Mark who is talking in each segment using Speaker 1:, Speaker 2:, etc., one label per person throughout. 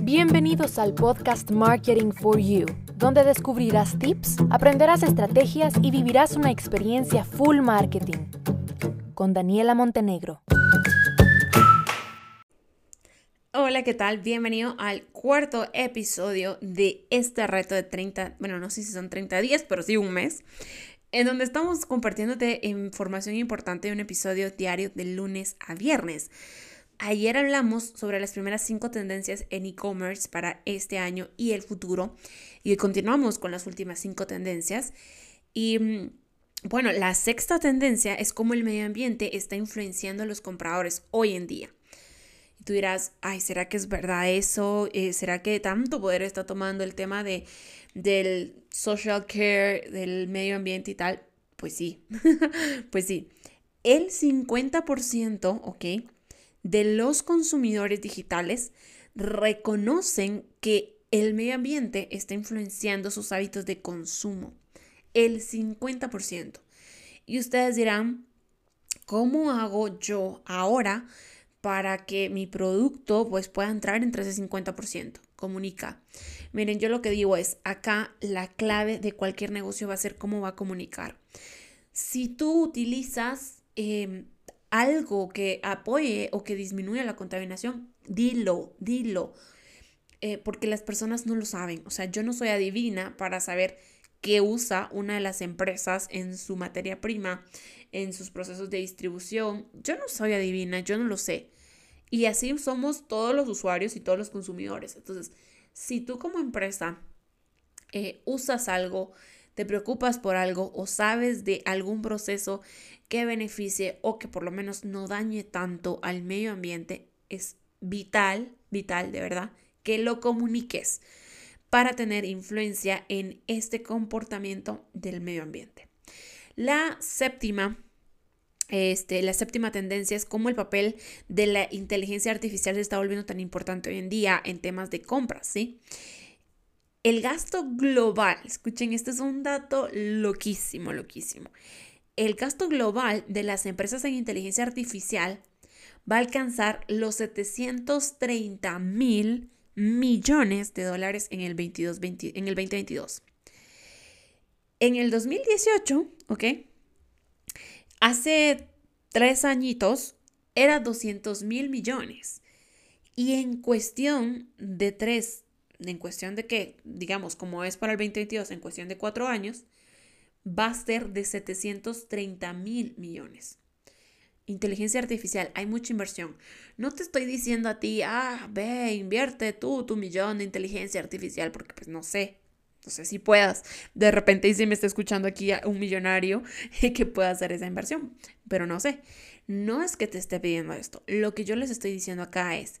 Speaker 1: Bienvenidos al podcast Marketing for You, donde descubrirás tips, aprenderás estrategias y vivirás una experiencia full marketing. Con Daniela Montenegro.
Speaker 2: Hola, ¿qué tal? Bienvenido al cuarto episodio de este reto de 30, bueno, no sé si son 30 días, pero sí un mes, en donde estamos compartiéndote información importante de un episodio diario de lunes a viernes. Ayer hablamos sobre las primeras cinco tendencias en e-commerce para este año y el futuro. Y continuamos con las últimas cinco tendencias. Y mm, bueno, la sexta tendencia es cómo el medio ambiente está influenciando a los compradores hoy en día. Y tú dirás, ay, ¿será que es verdad eso? Eh, ¿Será que tanto poder está tomando el tema de, del social care, del medio ambiente y tal? Pues sí, pues sí. El 50%, ¿ok? De los consumidores digitales reconocen que el medio ambiente está influenciando sus hábitos de consumo. El 50%. Y ustedes dirán, ¿cómo hago yo ahora para que mi producto pues pueda entrar entre ese 50%? Comunica. Miren, yo lo que digo es, acá la clave de cualquier negocio va a ser cómo va a comunicar. Si tú utilizas em, algo que apoye o que disminuya la contaminación, dilo, dilo. Eh, porque las personas no lo saben. O sea, yo no soy adivina para saber qué usa una de las empresas en su materia prima, en sus procesos de distribución. Yo no soy adivina, yo no lo sé. Y así somos todos los usuarios y todos los consumidores. Entonces, si tú como empresa eh, usas algo, te preocupas por algo o sabes de algún proceso que beneficie o que por lo menos no dañe tanto al medio ambiente, es vital, vital de verdad, que lo comuniques para tener influencia en este comportamiento del medio ambiente. La séptima este, la séptima tendencia es cómo el papel de la inteligencia artificial se está volviendo tan importante hoy en día en temas de compras, ¿sí? El gasto global, escuchen, este es un dato loquísimo, loquísimo el gasto global de las empresas en inteligencia artificial va a alcanzar los 730 mil millones de dólares en el, 22, en el 2022. En el 2018, ¿ok? Hace tres añitos era 200 mil millones. Y en cuestión de tres, en cuestión de que, digamos, como es para el 2022, en cuestión de cuatro años, va a ser de 730 mil millones. Inteligencia artificial, hay mucha inversión. No te estoy diciendo a ti, ah, ve, invierte tú tu millón de inteligencia artificial, porque pues no sé, no sé si puedas. De repente, y si me está escuchando aquí un millonario que pueda hacer esa inversión, pero no sé. No es que te esté pidiendo esto. Lo que yo les estoy diciendo acá es,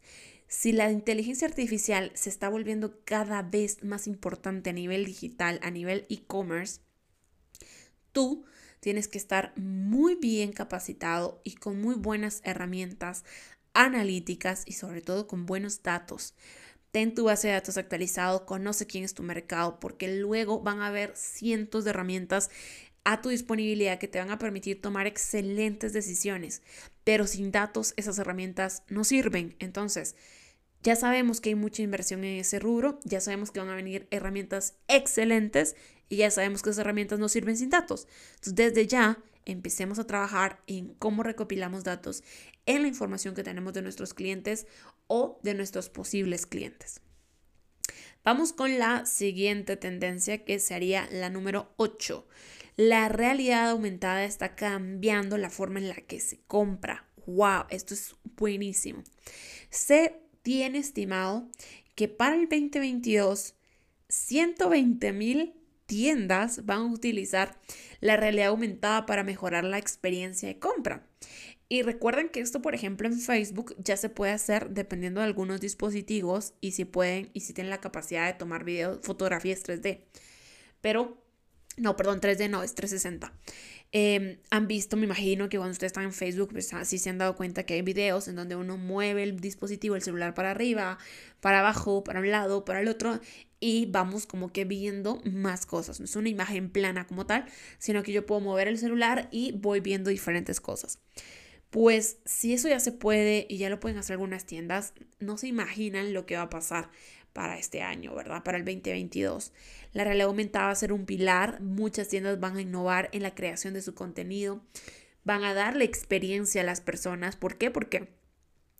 Speaker 2: si la inteligencia artificial se está volviendo cada vez más importante a nivel digital, a nivel e-commerce, tú tienes que estar muy bien capacitado y con muy buenas herramientas analíticas y sobre todo con buenos datos. Ten tu base de datos actualizado, conoce quién es tu mercado, porque luego van a haber cientos de herramientas a tu disponibilidad que te van a permitir tomar excelentes decisiones. Pero sin datos esas herramientas no sirven. Entonces, ya sabemos que hay mucha inversión en ese rubro, ya sabemos que van a venir herramientas excelentes y ya sabemos que esas herramientas no sirven sin datos. Entonces, desde ya empecemos a trabajar en cómo recopilamos datos en la información que tenemos de nuestros clientes o de nuestros posibles clientes. Vamos con la siguiente tendencia que sería la número 8. La realidad aumentada está cambiando la forma en la que se compra. ¡Wow! Esto es buenísimo. Se tiene estimado que para el 2022 120 mil tiendas van a utilizar la realidad aumentada para mejorar la experiencia de compra. Y recuerden que esto, por ejemplo, en Facebook ya se puede hacer dependiendo de algunos dispositivos y si pueden y si tienen la capacidad de tomar videos, fotografías 3D. Pero, no, perdón, 3D no, es 360. Em, han visto, me imagino que cuando ustedes están en Facebook, pues así se han dado cuenta que hay videos en donde uno mueve el dispositivo, el celular para arriba, para abajo, para un lado, para el otro, y vamos como que viendo más cosas. No es una imagen plana como tal, sino que yo puedo mover el celular y voy viendo diferentes cosas. Pues si eso ya se puede y ya lo pueden hacer algunas tiendas, no se imaginan lo que va a pasar para este año, ¿verdad? Para el 2022. La realidad aumentada va a ser un pilar. Muchas tiendas van a innovar en la creación de su contenido. Van a darle experiencia a las personas. ¿Por qué? Porque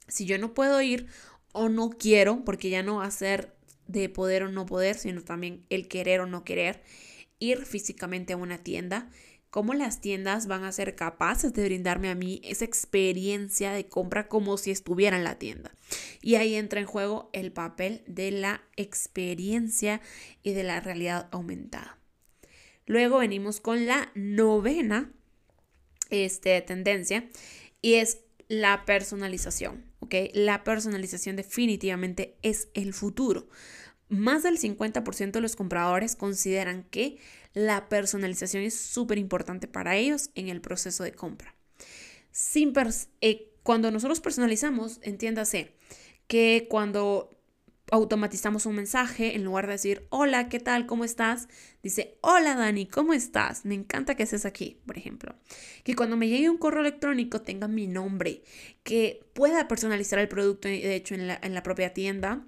Speaker 2: si yo no puedo ir o no quiero, porque ya no va a ser de poder o no poder, sino también el querer o no querer, ir físicamente a una tienda, cómo las tiendas van a ser capaces de brindarme a mí esa experiencia de compra como si estuviera en la tienda. Y ahí entra en juego el papel de la experiencia y de la realidad aumentada. Luego venimos con la novena este, tendencia y es la personalización. La personalización definitivamente es el futuro. Más del 50% de los compradores consideran que la personalización es súper importante para ellos en el proceso de compra. Eh, cuando nosotros personalizamos, entiéndase que cuando automatizamos un mensaje, en lugar de decir, hola, ¿qué tal? ¿Cómo estás? Dice, hola Dani, ¿cómo estás? Me encanta que estés aquí, por ejemplo. Que cuando me llegue un correo electrónico tenga mi nombre, que pueda personalizar el producto, de hecho, en la propia tienda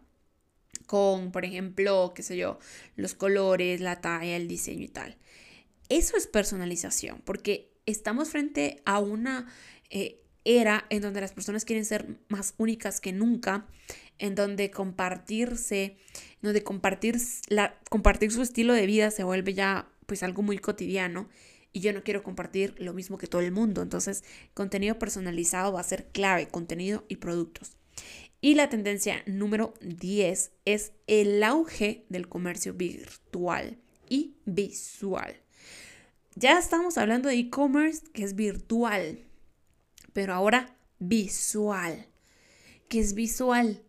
Speaker 2: con, por ejemplo, qué sé yo, los colores, la talla, el diseño y tal. Eso es personalización, porque estamos frente a una eh, era en donde las personas quieren ser más únicas que nunca, en donde compartirse, donde compartir, la, compartir su estilo de vida se vuelve ya pues algo muy cotidiano y yo no quiero compartir lo mismo que todo el mundo. Entonces, contenido personalizado va a ser clave, contenido y productos. Y la tendencia número 10 es el auge del comercio virtual y visual. Ya estamos hablando de e-commerce que es virtual, pero ahora visual. ¿Qué es visual?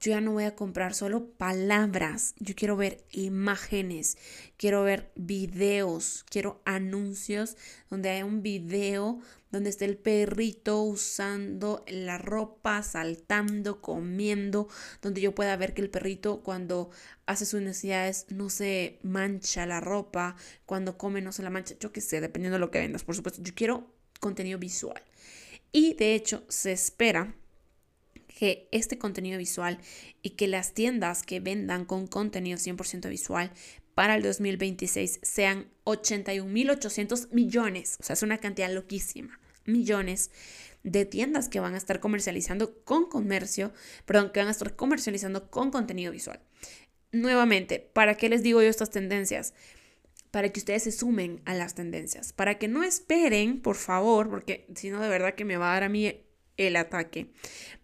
Speaker 2: Yo ya no voy a comprar solo palabras, yo quiero ver imágenes, quiero ver videos, quiero anuncios donde haya un video donde esté el perrito usando la ropa, saltando, comiendo, donde yo pueda ver que el perrito cuando hace sus necesidades no se mancha la ropa, cuando come no se la mancha, yo qué sé, dependiendo de lo que vendas, por supuesto, yo quiero contenido visual. Y de hecho se espera que este contenido visual y que las tiendas que vendan con contenido 100% visual para el 2026 sean 81.800 millones. O sea, es una cantidad loquísima. Millones de tiendas que van a estar comercializando con comercio, perdón, que van a estar comercializando con contenido visual. Nuevamente, ¿para qué les digo yo estas tendencias? Para que ustedes se sumen a las tendencias, para que no esperen, por favor, porque si no, de verdad que me va a dar a mí el ataque,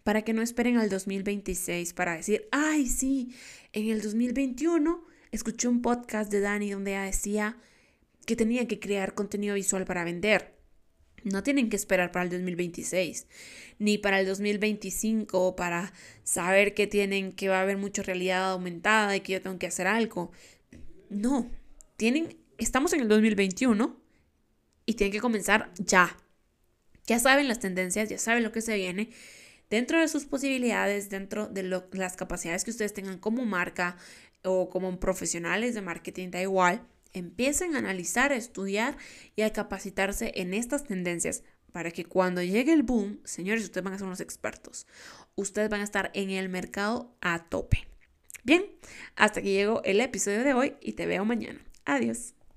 Speaker 2: para que no esperen al 2026 para decir, ay, sí, en el 2021 escuché un podcast de Dani donde decía que tenía que crear contenido visual para vender. No tienen que esperar para el 2026, ni para el 2025 para saber que tienen que va a haber mucha realidad aumentada y que yo tengo que hacer algo. No, tienen, estamos en el 2021 y tienen que comenzar ya. Ya saben las tendencias, ya saben lo que se viene. Dentro de sus posibilidades, dentro de las capacidades que ustedes tengan como marca o como profesionales de marketing, da igual, empiecen a analizar, a estudiar y a capacitarse en estas tendencias para que cuando llegue el boom, señores, ustedes van a ser unos expertos. Ustedes van a estar en el mercado a tope. Bien, hasta aquí llegó el episodio de hoy y te veo mañana. Adiós.